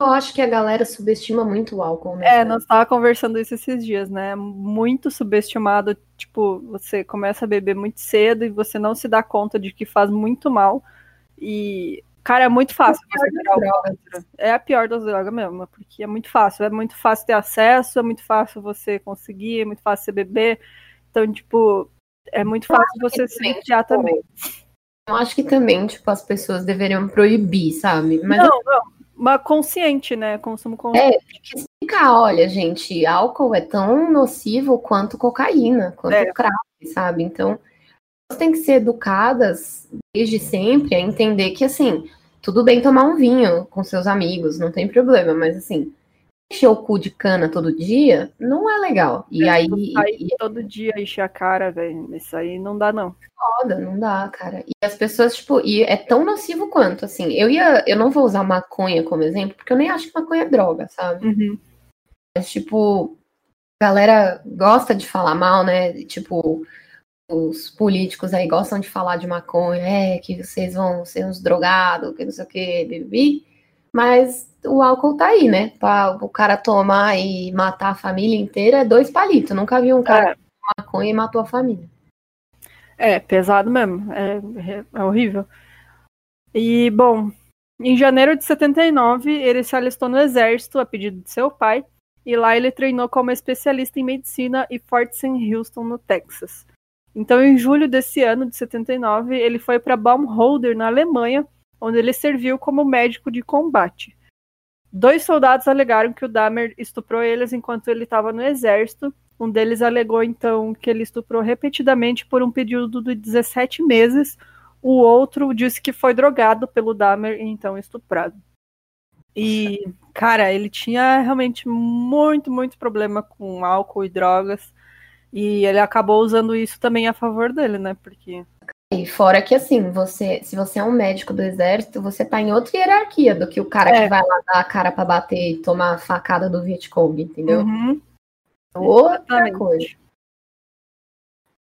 Eu acho que a galera subestima muito o álcool, né? É, nós tava conversando isso esses dias, né? Muito subestimado. Tipo, você começa a beber muito cedo e você não se dá conta de que faz muito mal. E, cara, é muito fácil é você virar alcoólatra. É a pior das drogas mesmo, porque é muito fácil. É muito fácil ter acesso, é muito fácil você conseguir, é muito fácil você beber. Então, tipo, é muito fácil você se viciar tipo, também. Eu acho que também, tipo, as pessoas deveriam proibir, sabe? Mas não, não uma consciente, né? Consumo consciente. É, tem que explicar, olha, gente, álcool é tão nocivo quanto cocaína, quanto é. crack, sabe? Então, elas têm que ser educadas desde sempre a entender que, assim, tudo bem tomar um vinho com seus amigos, não tem problema, mas assim, encher o cu de cana todo dia não é legal. E é, aí. Sair todo dia encher a cara, velho. Isso aí não dá, não. Foda, não dá, cara. E as pessoas, tipo, e é tão nocivo quanto, assim. Eu ia. Eu não vou usar maconha como exemplo, porque eu nem acho que maconha é droga, sabe? Uhum. Mas, tipo, a galera gosta de falar mal, né? Tipo, os políticos aí gostam de falar de maconha, é, que vocês vão ser uns drogados, que não sei o que, bebi. Mas o álcool tá aí, né? Pra o cara tomar e matar a família inteira é dois palitos. Nunca vi um cara é. maconha e matou a família. É, pesado mesmo. É, é horrível. E, bom, em janeiro de 79, ele se alistou no exército a pedido de seu pai. E lá ele treinou como especialista em medicina em Fort St. Houston, no Texas. Então, em julho desse ano, de 79, ele foi para Baumholder, na Alemanha, onde ele serviu como médico de combate. Dois soldados alegaram que o Dahmer estuprou eles enquanto ele estava no exército. Um deles alegou, então, que ele estuprou repetidamente por um período de 17 meses. O outro disse que foi drogado pelo Dahmer e então estuprado. E, cara, ele tinha realmente muito, muito problema com álcool e drogas. E ele acabou usando isso também a favor dele, né? Porque. E fora que assim, você, se você é um médico do exército, você tá em outra hierarquia do que o cara é. que vai lá dar a cara para bater e tomar a facada do Vietcong, entendeu? Uhum. Outra Exatamente. coisa.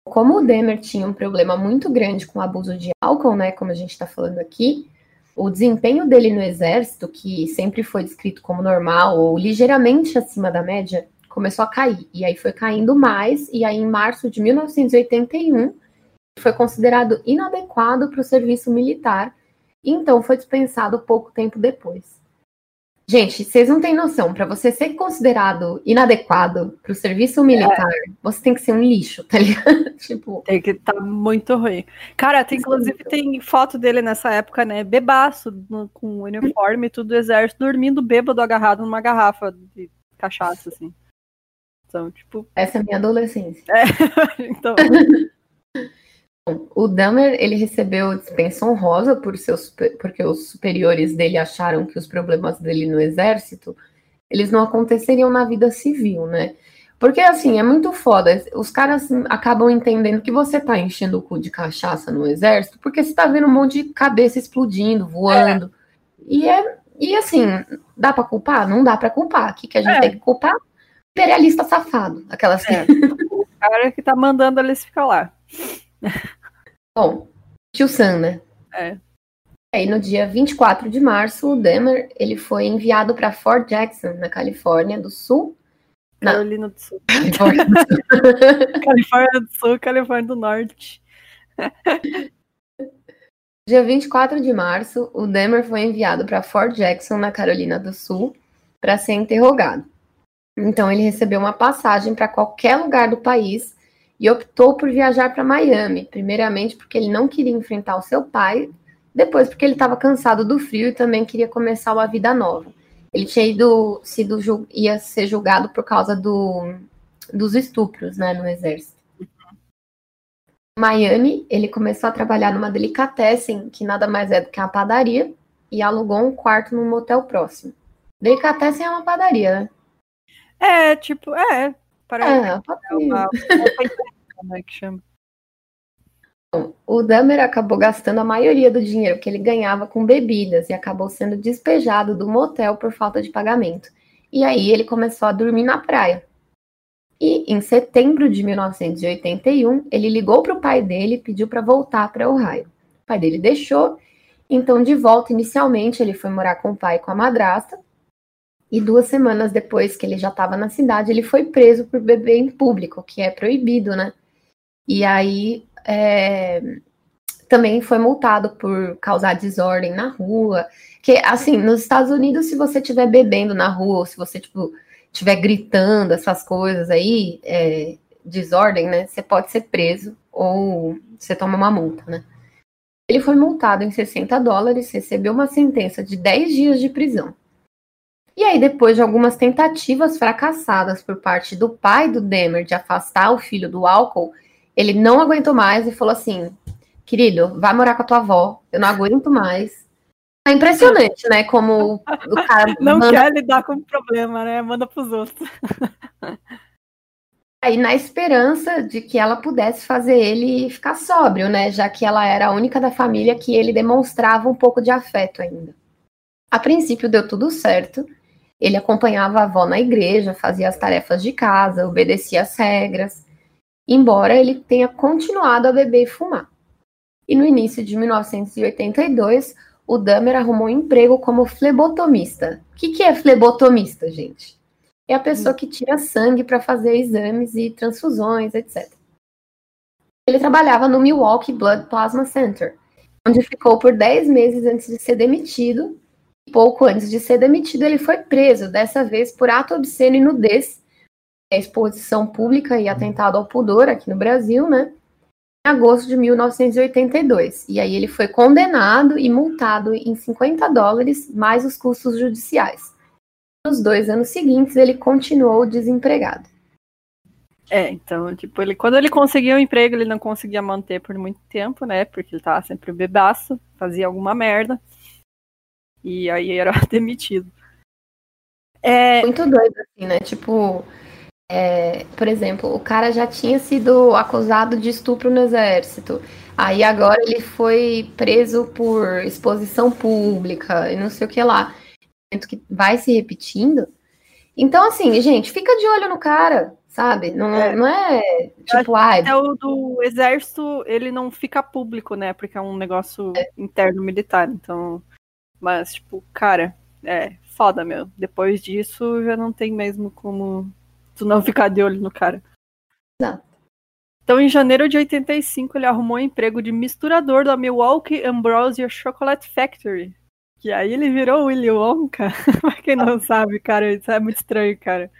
Como o Demer tinha um problema muito grande com o abuso de álcool, né? Como a gente está falando aqui, o desempenho dele no exército, que sempre foi descrito como normal ou ligeiramente acima da média, começou a cair. E aí foi caindo mais, e aí em março de 1981 foi considerado inadequado para o serviço militar, e então foi dispensado pouco tempo depois. Gente, vocês não têm noção, para você ser considerado inadequado para o serviço militar, é. você tem que ser um lixo, tá ligado? tipo, tem que estar tá muito ruim. Cara, tem, inclusive tem foto dele nessa época, né, bebaço, no, com uniforme tudo do exército, dormindo bêbado agarrado numa garrafa de cachaça, assim. Então, tipo. Essa é a minha adolescência. É, então. O Dahmer, ele recebeu dispensa honrosa por seus, porque os superiores dele acharam que os problemas dele no exército, eles não aconteceriam na vida civil, né? Porque, assim, é muito foda. Os caras acabam entendendo que você tá enchendo o cu de cachaça no exército porque você tá vendo um monte de cabeça explodindo, voando. É. E, é, e, assim, dá pra culpar? Não dá pra culpar. O que, que a gente é. tem que culpar? imperialista safado. Aquelas é, o cara que tá mandando eles ficar lá. Bom, tio Sam, né? É. Aí no dia 24 de março, o Demer ele foi enviado para Fort Jackson, na Califórnia do Sul. Carolina do Sul. Califórnia do Sul, Califórnia do, Sul Califórnia do Norte. Dia 24 de março, o Demer foi enviado para Fort Jackson, na Carolina do Sul, para ser interrogado. Então ele recebeu uma passagem para qualquer lugar do país e optou por viajar para Miami, primeiramente porque ele não queria enfrentar o seu pai, depois porque ele estava cansado do frio e também queria começar uma vida nova. Ele tinha ido, sido ia ser julgado por causa do, dos estupros, né, no exército. Miami, ele começou a trabalhar numa delicatessen, que nada mais é do que uma padaria, e alugou um quarto num motel próximo. Delicatessen é uma padaria, né? É, tipo, é. Para é, é uma, uma que chama. O Dahmer acabou gastando a maioria do dinheiro que ele ganhava com bebidas e acabou sendo despejado do motel por falta de pagamento. E aí ele começou a dormir na praia. E em setembro de 1981, ele ligou para o pai dele e pediu para voltar para Ohio. O pai dele deixou, então de volta inicialmente ele foi morar com o pai e com a madrasta, e duas semanas depois que ele já estava na cidade, ele foi preso por beber em público, que é proibido, né? E aí é, também foi multado por causar desordem na rua. Que, assim, nos Estados Unidos, se você estiver bebendo na rua, ou se você, tipo, estiver gritando essas coisas aí, é, desordem, né? Você pode ser preso ou você toma uma multa, né? Ele foi multado em 60 dólares, recebeu uma sentença de 10 dias de prisão. E aí, depois de algumas tentativas fracassadas por parte do pai do Demer de afastar o filho do álcool, ele não aguentou mais e falou assim: querido, vai morar com a tua avó, eu não aguento mais. É impressionante, né? Como o cara. não manda... quer lidar com o problema, né? Manda pros outros. Aí, na esperança de que ela pudesse fazer ele ficar sóbrio, né? Já que ela era a única da família que ele demonstrava um pouco de afeto ainda. A princípio deu tudo certo, ele acompanhava a avó na igreja, fazia as tarefas de casa, obedecia às regras, embora ele tenha continuado a beber e fumar. E no início de 1982, o Dahmer arrumou um emprego como flebotomista. O que, que é flebotomista, gente? É a pessoa que tira sangue para fazer exames e transfusões, etc. Ele trabalhava no Milwaukee Blood Plasma Center, onde ficou por 10 meses antes de ser demitido Pouco antes de ser demitido, ele foi preso, dessa vez por ato obsceno e nudez, exposição pública e atentado ao pudor aqui no Brasil, né? Em agosto de 1982. E aí ele foi condenado e multado em 50 dólares, mais os custos judiciais. Nos dois anos seguintes, ele continuou desempregado. É, então, tipo, ele, quando ele conseguia um emprego, ele não conseguia manter por muito tempo, né? Porque ele tava sempre bebaço, fazia alguma merda. E aí era demitido. É... Muito doido, assim, né? Tipo, é, por exemplo, o cara já tinha sido acusado de estupro no exército. Aí agora ele foi preso por exposição pública e não sei o que lá. Que vai se repetindo. Então, assim, gente, fica de olho no cara, sabe? Não é, não é tipo, ai. Até o do exército, ele não fica público, né? Porque é um negócio é. interno militar. Então. Mas, tipo, cara, é foda, meu. Depois disso, já não tem mesmo como tu não ficar de olho no cara. Não. Então, em janeiro de 85, ele arrumou um emprego de misturador da Milwaukee Ambrosia Chocolate Factory. Que aí ele virou Willy Wonka. pra quem não sabe, cara, isso é muito estranho, cara.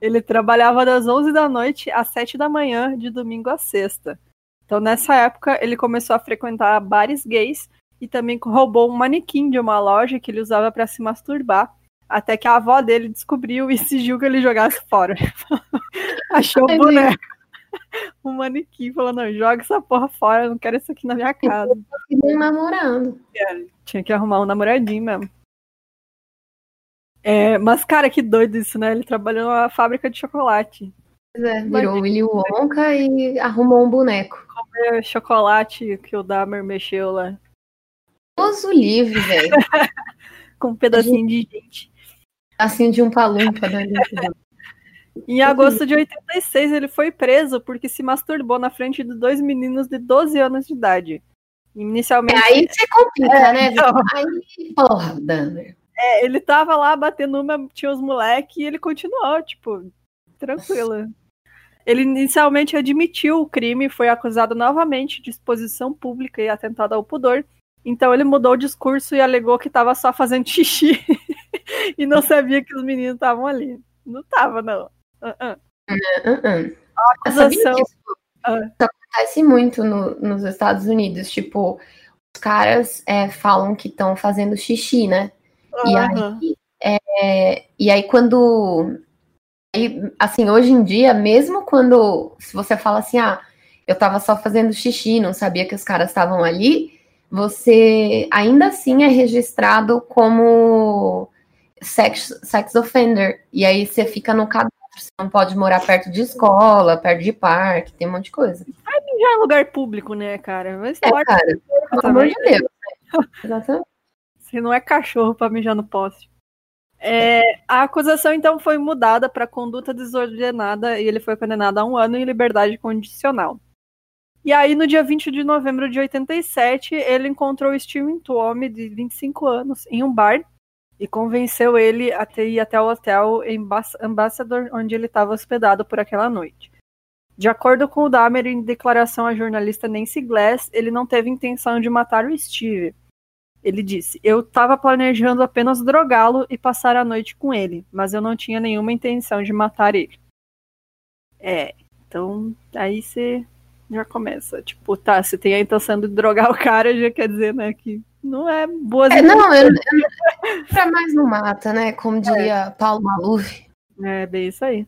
Ele trabalhava das 11 da noite às 7 da manhã, de domingo a sexta. Então, nessa época, ele começou a frequentar bares gays e também roubou um manequim de uma loja que ele usava para se masturbar. Até que a avó dele descobriu e exigiu que ele jogasse fora. Achou o boneco. Um manequim falou, não, joga essa porra fora, eu não quero isso aqui na minha casa. Eu namorando. É, tinha que arrumar um namoradinho mesmo. É, mas, cara, que doido isso, né? Ele trabalhou na fábrica de chocolate. Pois é, virou Willy Wonka e arrumou um boneco. Comer chocolate que o Dahmer mexeu lá. Deus o livre, velho. Com um pedacinho de gente. Assim de um palumpa, né? Em agosto de 86, ele foi preso porque se masturbou na frente de dois meninos de 12 anos de idade. Inicialmente. Aí você complica, é, né? Então... Aí, porra, Danner. É, ele tava lá batendo uma, tinha os moleques e ele continuou, tipo, tranquilo. Ele inicialmente admitiu o crime, foi acusado novamente de exposição pública e atentado ao pudor. Então ele mudou o discurso e alegou que estava só fazendo xixi e não sabia que os meninos estavam ali. Não tava, não. Uh -uh. Uh a acusação... Isso, acontece muito no, nos Estados Unidos. Tipo, os caras é, falam que estão fazendo xixi, né? E aí, é, e aí quando. Aí, assim, hoje em dia, mesmo quando. Se você fala assim, ah, eu tava só fazendo xixi, não sabia que os caras estavam ali, você ainda assim é registrado como sex, sex offender. E aí você fica no cadastro. Você não pode morar perto de escola, perto de parque, tem um monte de coisa. Vai mijar em lugar público, né, cara? Mas é, cara, pelo amor de Deus. Exatamente. Você não é cachorro para mijar no poste. É, a acusação então foi mudada para conduta desordenada e ele foi condenado a um ano em liberdade condicional. E aí, no dia 20 de novembro de 87, ele encontrou Steven Tuomi, de 25 anos, em um bar e convenceu ele a ir até o hotel em Ambassador, onde ele estava hospedado por aquela noite. De acordo com o Dahmer, em declaração à jornalista Nancy Glass, ele não teve intenção de matar o Steve. Ele disse: Eu estava planejando apenas drogá-lo e passar a noite com ele, mas eu não tinha nenhuma intenção de matar ele. É, então aí você já começa. Tipo, tá, se tem a intenção de drogar o cara, já quer dizer, né, que não é boa. É, não, eu, eu, pra mais não mata, né? Como diria é. Paulo Maluf. É, bem isso aí.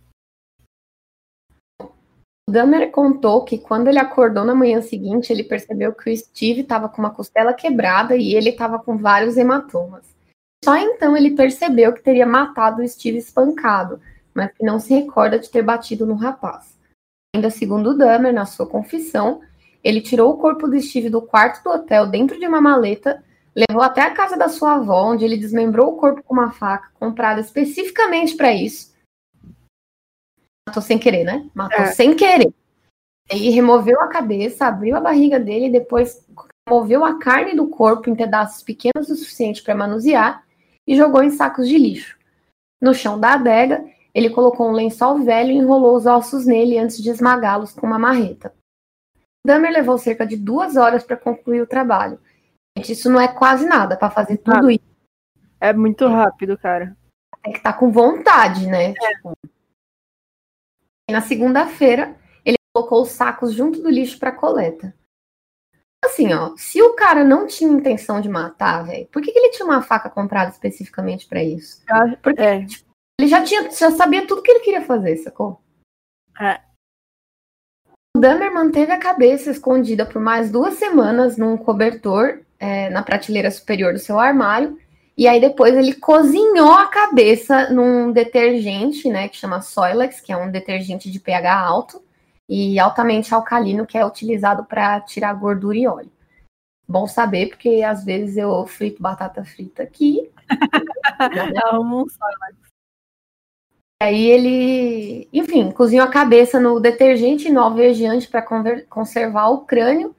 O Dahmer contou que quando ele acordou na manhã seguinte, ele percebeu que o Steve estava com uma costela quebrada e ele estava com vários hematomas. Só então ele percebeu que teria matado o Steve espancado, mas que não se recorda de ter batido no rapaz. Ainda segundo o Dahmer, na sua confissão, ele tirou o corpo do Steve do quarto do hotel dentro de uma maleta, levou até a casa da sua avó, onde ele desmembrou o corpo com uma faca comprada especificamente para isso. Matou sem querer, né? Matou é. sem querer. E removeu a cabeça, abriu a barriga dele e depois removeu a carne do corpo em pedaços pequenos o suficiente para manusear e jogou em sacos de lixo. No chão da adega, ele colocou um lençol velho e enrolou os ossos nele antes de esmagá-los com uma marreta. Dahmer levou cerca de duas horas para concluir o trabalho. Gente, isso não é quase nada para fazer tudo isso. É muito rápido, cara. Tem que tá com vontade, né? É. Tipo... Na segunda-feira, ele colocou os sacos junto do lixo para coleta. Assim, ó, se o cara não tinha intenção de matar, velho, por que, que, ele tinha uma faca comprada especificamente para isso? Porque é. tipo, ele já tinha, já sabia tudo que ele queria fazer, sacou? É. O Dahmer manteve a cabeça escondida por mais duas semanas num cobertor é, na prateleira superior do seu armário. E aí depois ele cozinhou a cabeça num detergente, né, que chama Soilex, que é um detergente de pH alto e altamente alcalino, que é utilizado para tirar gordura e óleo. Bom saber, porque às vezes eu frito batata frita aqui. Amo Soilex. Aí ele, enfim, cozinhou a cabeça no detergente no alvejante para conservar o crânio.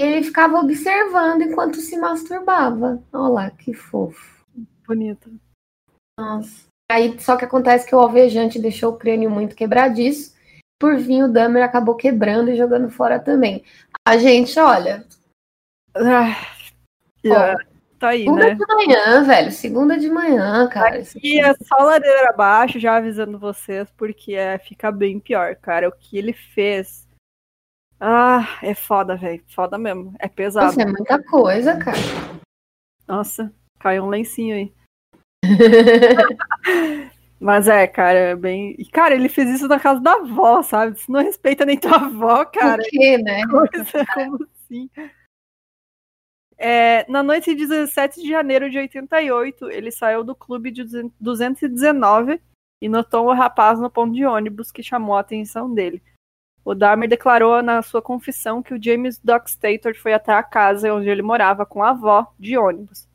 Ele ficava observando enquanto se masturbava. Olha lá, que fofo. Bonito. Nossa. Aí só que acontece que o alvejante deixou o crânio muito quebradiço. Por fim, o Dahmer acabou quebrando e jogando fora também. A gente, olha. Ah, yeah. Tá aí, Segunda né? de manhã, velho. Segunda de manhã, cara. E é só ladeira abaixo, já avisando vocês, porque é, fica bem pior, cara. O que ele fez. Ah, é foda, velho. Foda mesmo. É pesado. Nossa, é muita coisa, cara. Nossa, caiu um lencinho aí. Mas é, cara, é bem. E, cara, ele fez isso na casa da avó, sabe? Você não respeita nem tua avó, cara. Por quê, né? Coisa como assim. É, na noite de 17 de janeiro de 88, ele saiu do clube de 219 e notou um rapaz no ponto de ônibus que chamou a atenção dele. O Dahmer declarou na sua confissão que o James Dockstator foi até a casa onde ele morava com a avó de ônibus.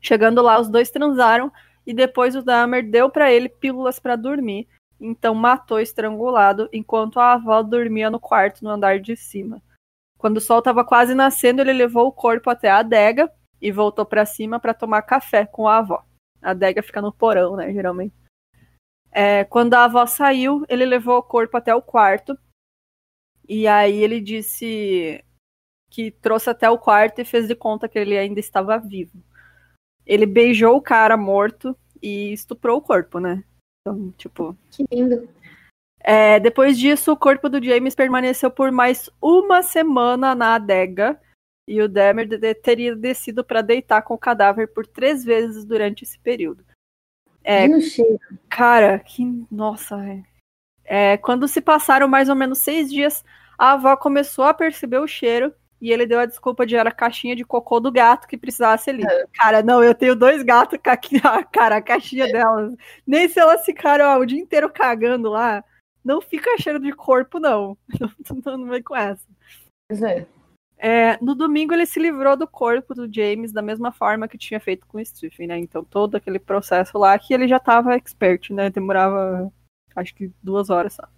Chegando lá, os dois transaram e depois o Dahmer deu para ele pílulas para dormir, então matou estrangulado enquanto a avó dormia no quarto no andar de cima. Quando o sol estava quase nascendo, ele levou o corpo até a adega e voltou para cima para tomar café com a avó. A adega fica no porão, né, geralmente. É, quando a avó saiu, ele levou o corpo até o quarto. E aí ele disse que trouxe até o quarto e fez de conta que ele ainda estava vivo. Ele beijou o cara morto e estuprou o corpo, né? Então, tipo. Que lindo. É, depois disso, o corpo do James permaneceu por mais uma semana na adega e o Demer teria descido para deitar com o cadáver por três vezes durante esse período. É, cara, que nossa, é, quando se passaram mais ou menos seis dias, a avó começou a perceber o cheiro e ele deu a desculpa de era a caixinha de cocô do gato que precisasse ali. É. Cara, não, eu tenho dois gatos com a, cara, a caixinha é. delas. Nem se elas ficaram ó, o dia inteiro cagando lá não fica cheiro de corpo, não. Não, não vem com essa. Pois é. É, no domingo ele se livrou do corpo do James da mesma forma que tinha feito com o Stephen, né? Então todo aquele processo lá que ele já estava expert, né? Demorava acho que duas horas só.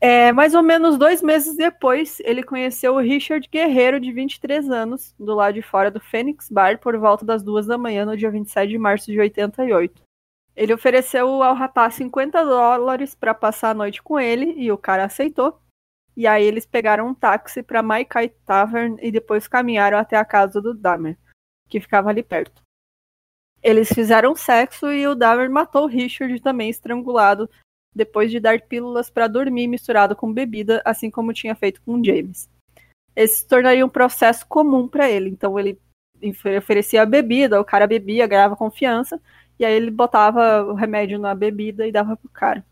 É, mais ou menos dois meses depois, ele conheceu o Richard Guerreiro, de 23 anos, do lado de fora do Phoenix Bar, por volta das duas da manhã, no dia 27 de março de 88. Ele ofereceu ao rapaz 50 dólares para passar a noite com ele e o cara aceitou. E aí eles pegaram um táxi para Maikai Tavern e depois caminharam até a casa do Dahmer, que ficava ali perto. Eles fizeram sexo e o Dahmer matou o Richard também estrangulado depois de dar pílulas para dormir misturado com bebida, assim como tinha feito com James. Esse se tornaria um processo comum para ele, então ele oferecia bebida, o cara bebia, ganhava confiança, e aí ele botava o remédio na bebida e dava pro cara.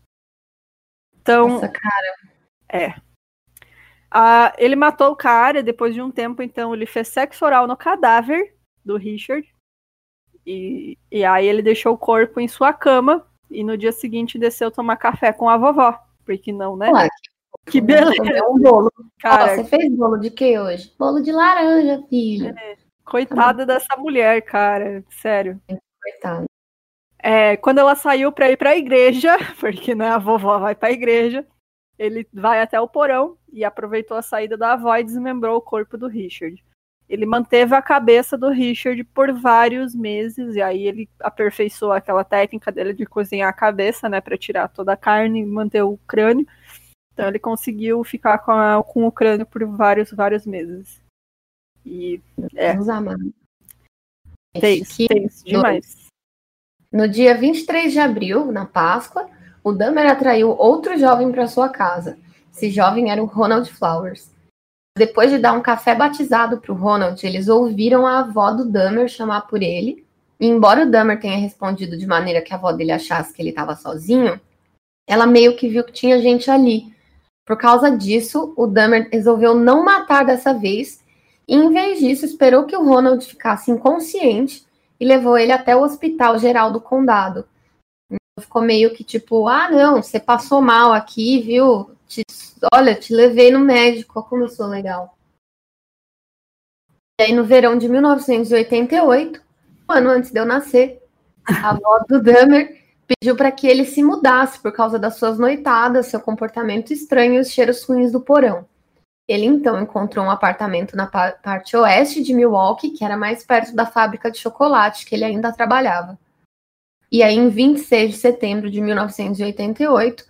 Então. Nossa, cara. É. Ah, ele matou o cara, depois de um tempo, então, ele fez sexo oral no cadáver do Richard. E, e aí ele deixou o corpo em sua cama e no dia seguinte desceu tomar café com a vovó. Porque não, né? Ué, que, que beleza. Um bolo. Cara, oh, você fez bolo de que hoje? Bolo de laranja, filha. É, coitada dessa mulher, cara. Sério. Coitada. É, quando ela saiu para ir para a igreja, porque né, a vovó vai para a igreja, ele vai até o porão e aproveitou a saída da avó e desmembrou o corpo do Richard. Ele manteve a cabeça do Richard por vários meses e aí ele aperfeiçoou aquela técnica dele de cozinhar a cabeça, né, para tirar toda a carne e manter o crânio. Então ele conseguiu ficar com, a, com o crânio por vários, vários meses. E é. Tem, tem demais. No dia 23 de abril, na Páscoa, o Dahmer atraiu outro jovem para sua casa. Esse jovem era o Ronald Flowers. Depois de dar um café batizado para o Ronald, eles ouviram a avó do Dahmer chamar por ele. E embora o Dahmer tenha respondido de maneira que a avó dele achasse que ele estava sozinho, ela meio que viu que tinha gente ali. Por causa disso, o Dahmer resolveu não matar dessa vez e, em vez disso, esperou que o Ronald ficasse inconsciente e levou ele até o Hospital Geral do Condado. Então, ficou meio que tipo: ah, não, você passou mal aqui, viu? Te, olha, te levei no médico, como eu sou legal. E aí, no verão de 1988, um ano antes de eu nascer, a avó do Dahmer pediu para que ele se mudasse por causa das suas noitadas, seu comportamento estranho e os cheiros ruins do porão. Ele então encontrou um apartamento na parte oeste de Milwaukee, que era mais perto da fábrica de chocolate que ele ainda trabalhava. E aí, em 26 de setembro de 1988,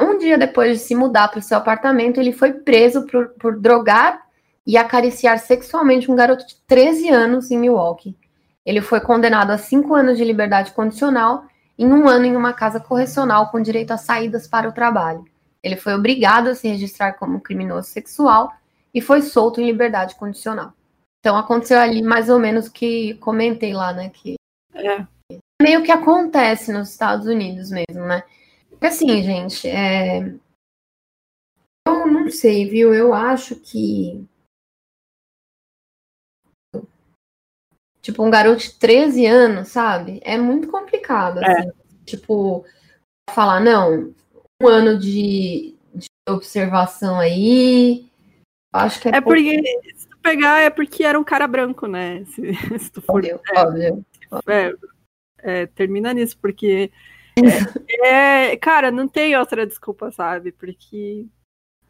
um dia depois de se mudar para o seu apartamento, ele foi preso por, por drogar e acariciar sexualmente um garoto de 13 anos em Milwaukee. Ele foi condenado a cinco anos de liberdade condicional em um ano em uma casa correcional com direito a saídas para o trabalho. Ele foi obrigado a se registrar como criminoso sexual e foi solto em liberdade condicional. Então aconteceu ali mais ou menos o que comentei lá, né? Que é. meio que acontece nos Estados Unidos mesmo, né? Porque assim, gente, é... eu não sei, viu? Eu acho que Tipo, um garoto de 13 anos, sabe? É muito complicado, é. assim. Tipo, falar, não, um ano de, de observação aí. Acho que é. É pouco... porque, se tu pegar, é porque era um cara branco, né? Se, se tu for. Óbvio, é, óbvio. É, é, termina nisso, porque. É, é, cara, não tem outra desculpa, sabe? Porque.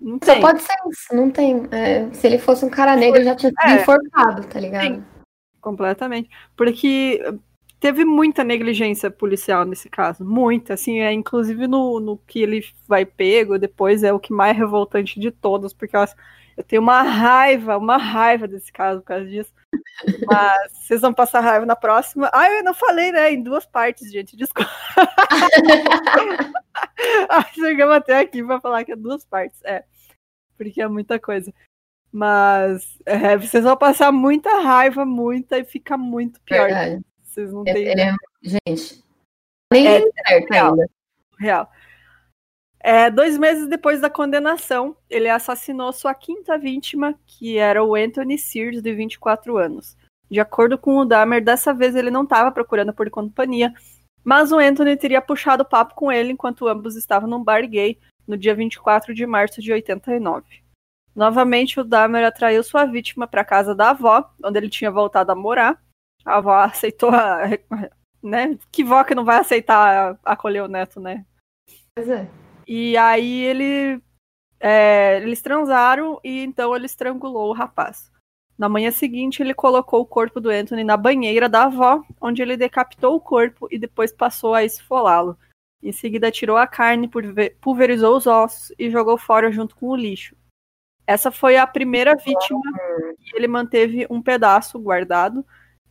Não Só tem. pode ser isso, não tem. É, se ele fosse um cara negro, já tinha sido enforcado, tá ligado? Sim. Completamente. Porque teve muita negligência policial nesse caso. Muita, assim, é inclusive no, no que ele vai pego, depois é o que mais revoltante de todos, porque eu, eu tenho uma raiva, uma raiva desse caso por causa disso. Mas vocês vão passar raiva na próxima. Ah, eu não falei, né? Em duas partes, gente. Desculpa. ah, chegamos até aqui para falar que é duas partes. É. Porque é muita coisa. Mas é, vocês vão passar muita raiva, muita, e fica muito pior. Verdade. Vocês não têm. É, é, gente, nem é, certo real. ainda. Real. É, dois meses depois da condenação, ele assassinou sua quinta vítima, que era o Anthony Sears, de 24 anos. De acordo com o Dahmer, dessa vez ele não estava procurando por companhia, mas o Anthony teria puxado papo com ele enquanto ambos estavam num bar gay no dia 24 de março de 89. Novamente, o Dahmer atraiu sua vítima para a casa da avó, onde ele tinha voltado a morar. A avó aceitou a. Né? Que vó que não vai aceitar acolher o neto, né? Pois é. E aí ele. É, eles transaram e então ele estrangulou o rapaz. Na manhã seguinte, ele colocou o corpo do Anthony na banheira da avó, onde ele decapitou o corpo e depois passou a esfolá-lo. Em seguida, tirou a carne, pulverizou os ossos e jogou fora junto com o lixo. Essa foi a primeira vítima e ele manteve um pedaço guardado.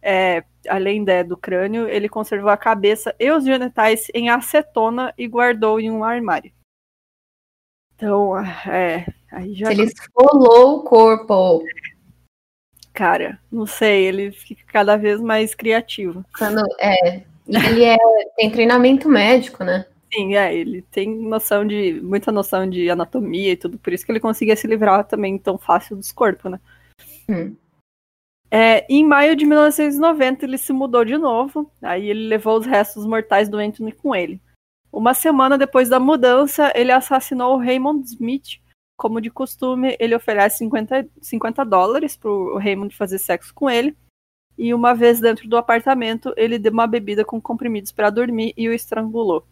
É, além de, do crânio, ele conservou a cabeça e os genitais em acetona e guardou em um armário. Então, é. Aí já... Ele esfolou o corpo. Cara, não sei, ele fica cada vez mais criativo. Quando, é, ele é, tem treinamento médico, né? Sim, é, ele tem noção de. muita noção de anatomia e tudo, por isso que ele conseguia se livrar também tão fácil dos corpos, né? Hum. É, em maio de 1990, ele se mudou de novo, aí ele levou os restos mortais do Anthony com ele. Uma semana depois da mudança, ele assassinou o Raymond Smith. Como de costume, ele oferece 50, 50 dólares para o Raymond fazer sexo com ele. E uma vez dentro do apartamento, ele deu uma bebida com comprimidos para dormir e o estrangulou.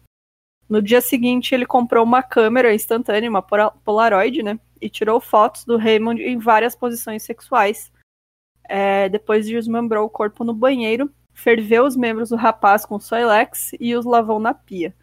No dia seguinte, ele comprou uma câmera instantânea, uma Polaroid, né? E tirou fotos do Raymond em várias posições sexuais. É, depois desmembrou o corpo no banheiro, ferveu os membros do rapaz com Soilex e os lavou na pia.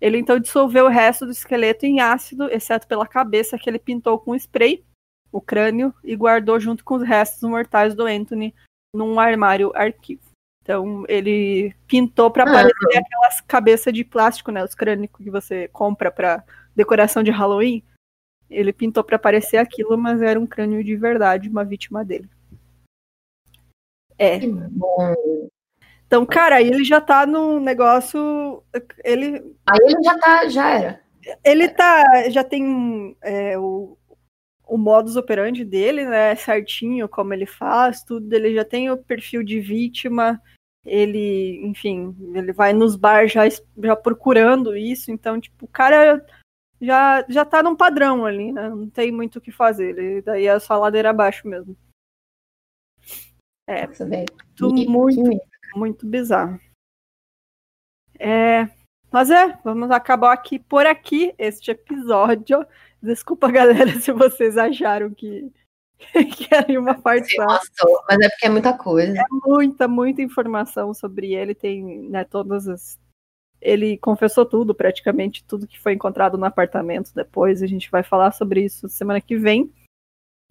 Ele então dissolveu o resto do esqueleto em ácido, exceto pela cabeça que ele pintou com spray, o crânio, e guardou junto com os restos mortais do Anthony num armário arquivo. Então ele pintou para parecer aquelas cabeças de plástico, né? Os crânicos que você compra para decoração de Halloween. Ele pintou para parecer aquilo, mas era um crânio de verdade, uma vítima dele. É. Que bom. Então, cara, ele já tá num negócio. Ele. Aí ele já tá, já era. Ele tá. Já tem é, o, o modus operandi dele, né? Certinho como ele faz, tudo. Ele já tem o perfil de vítima. Ele, enfim, ele vai nos bar já, já procurando isso. Então, tipo, o cara já, já tá num padrão ali, né? Não tem muito o que fazer. Ele, daí é só ladeira abaixo mesmo. É, Nossa, tudo muito, muito bizarro. É, mas é, vamos acabar aqui por aqui este episódio. Desculpa, galera, se vocês acharam que, que era uma parte só. mas é porque é muita coisa. Muita, muita informação sobre ele. Tem, né, todas as. Ele confessou tudo, praticamente tudo que foi encontrado no apartamento depois. A gente vai falar sobre isso semana que vem.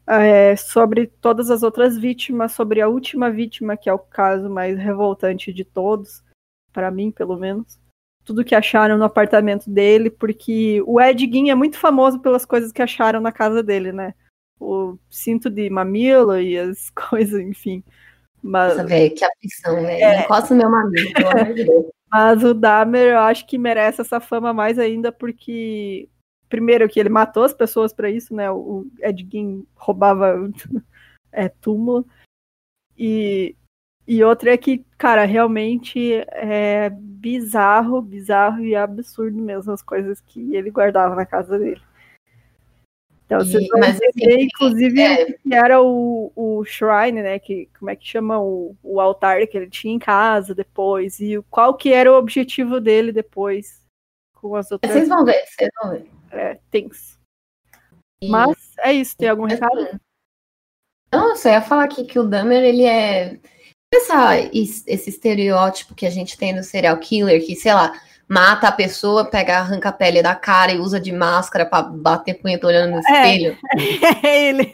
É, sobre todas as outras vítimas, sobre a última vítima, que é o caso mais revoltante de todos, para mim, pelo menos. Tudo que acharam no apartamento dele, porque o Ed Gein é muito famoso pelas coisas que acharam na casa dele, né? O cinto de mamilo e as coisas, enfim. Mas, Nossa, velho, que aflição, velho. É. Encosta no meu mamilo, pelo amor de Deus. mas o Dahmer eu acho que merece essa fama mais ainda porque primeiro que ele matou as pessoas para isso, né? O Ed Gein roubava é, túmulo e e outra é que, cara, realmente é bizarro, bizarro e absurdo mesmo as coisas que ele guardava na casa dele. Então, E- vocês vão mas, entender, assim, inclusive, é. que era o, o shrine, né? Que, como é que chama o, o altar que ele tinha em casa depois, e qual que era o objetivo dele depois com as outras Vocês vão ver, vocês vão ver. É, things. E- Mas é isso, tem algum recado? Não, eu só ia falar aqui que o Dahmer, ele é. Essa, es- esse estereótipo que a gente tem do serial killer, que, sei lá, mata a pessoa, pega, arranca a pele da cara e usa de máscara pra bater punheta olhando no espelho. É ele.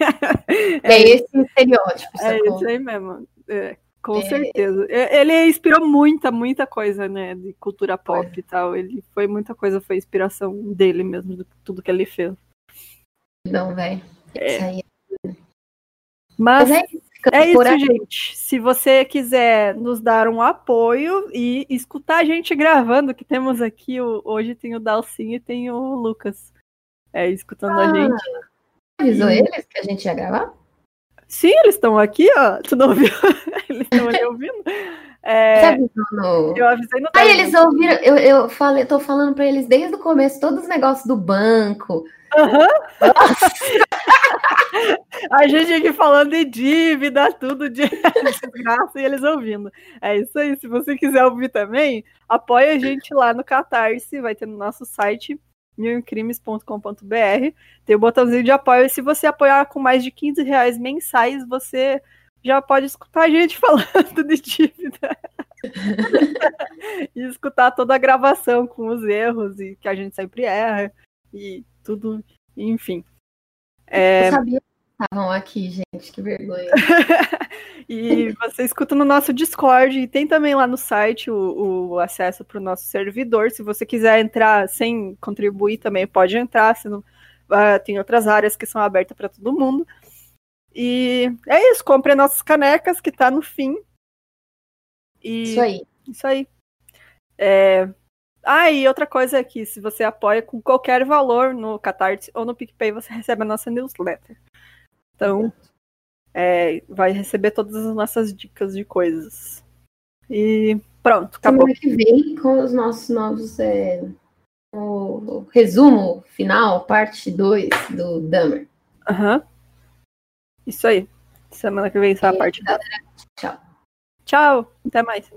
É, esse estereótipo, É sacou? isso aí mesmo. É, com É. certeza. É, Ele inspirou muita, muita coisa, né? De cultura pop e tal. Ele foi muita coisa, foi inspiração dele mesmo, de tudo que ele fez. Não, velho. Isso aí. Mas Mas é isso. é isso, gente. Se você quiser nos dar um apoio e escutar a gente gravando, que temos aqui, o- hoje tem o Dalcinho e tem o Lucas. É, escutando a Ah. gente. Avisou eles que a gente ia gravar? Sim, eles estão aqui, ó. Tu não ouviu? Eles estão ali ouvindo. É, no. eu avisei no Aí eles ouviram, eu, eu falei, tô falando pra eles desde o começo, todos os negócios do banco. Aham. A gente aqui falando de dívida, tudo de desgraça e eles ouvindo. É isso aí. Se você quiser ouvir também, apoia a gente lá no Catarse, vai ter no nosso site milcrimes.com.br. Tem o botãozinho de apoio. E se você apoiar com mais de 15 reais mensais, você já pode escutar a gente falando de dívida. e escutar toda a gravação com os erros e que a gente sempre erra e tudo, enfim. É, Eu sabia estavam aqui, gente, que vergonha. e você escuta no nosso Discord e tem também lá no site o, o acesso para o nosso servidor. Se você quiser entrar sem contribuir também pode entrar. Não, ah, tem outras áreas que são abertas para todo mundo. E é isso, compre nossas canecas que tá no fim. E Isso aí. isso aí. É... Ah, e outra coisa é que se você apoia com qualquer valor no Catarse ou no PicPay, você recebe a nossa newsletter. Então, é, vai receber todas as nossas dicas de coisas. E pronto, acabou. Semana que vem com os nossos novos. é, o, o resumo final, parte 2 do Dummer. Aham. Isso aí. Semana que vem sai a parte. Galera, tchau. Tchau, até mais.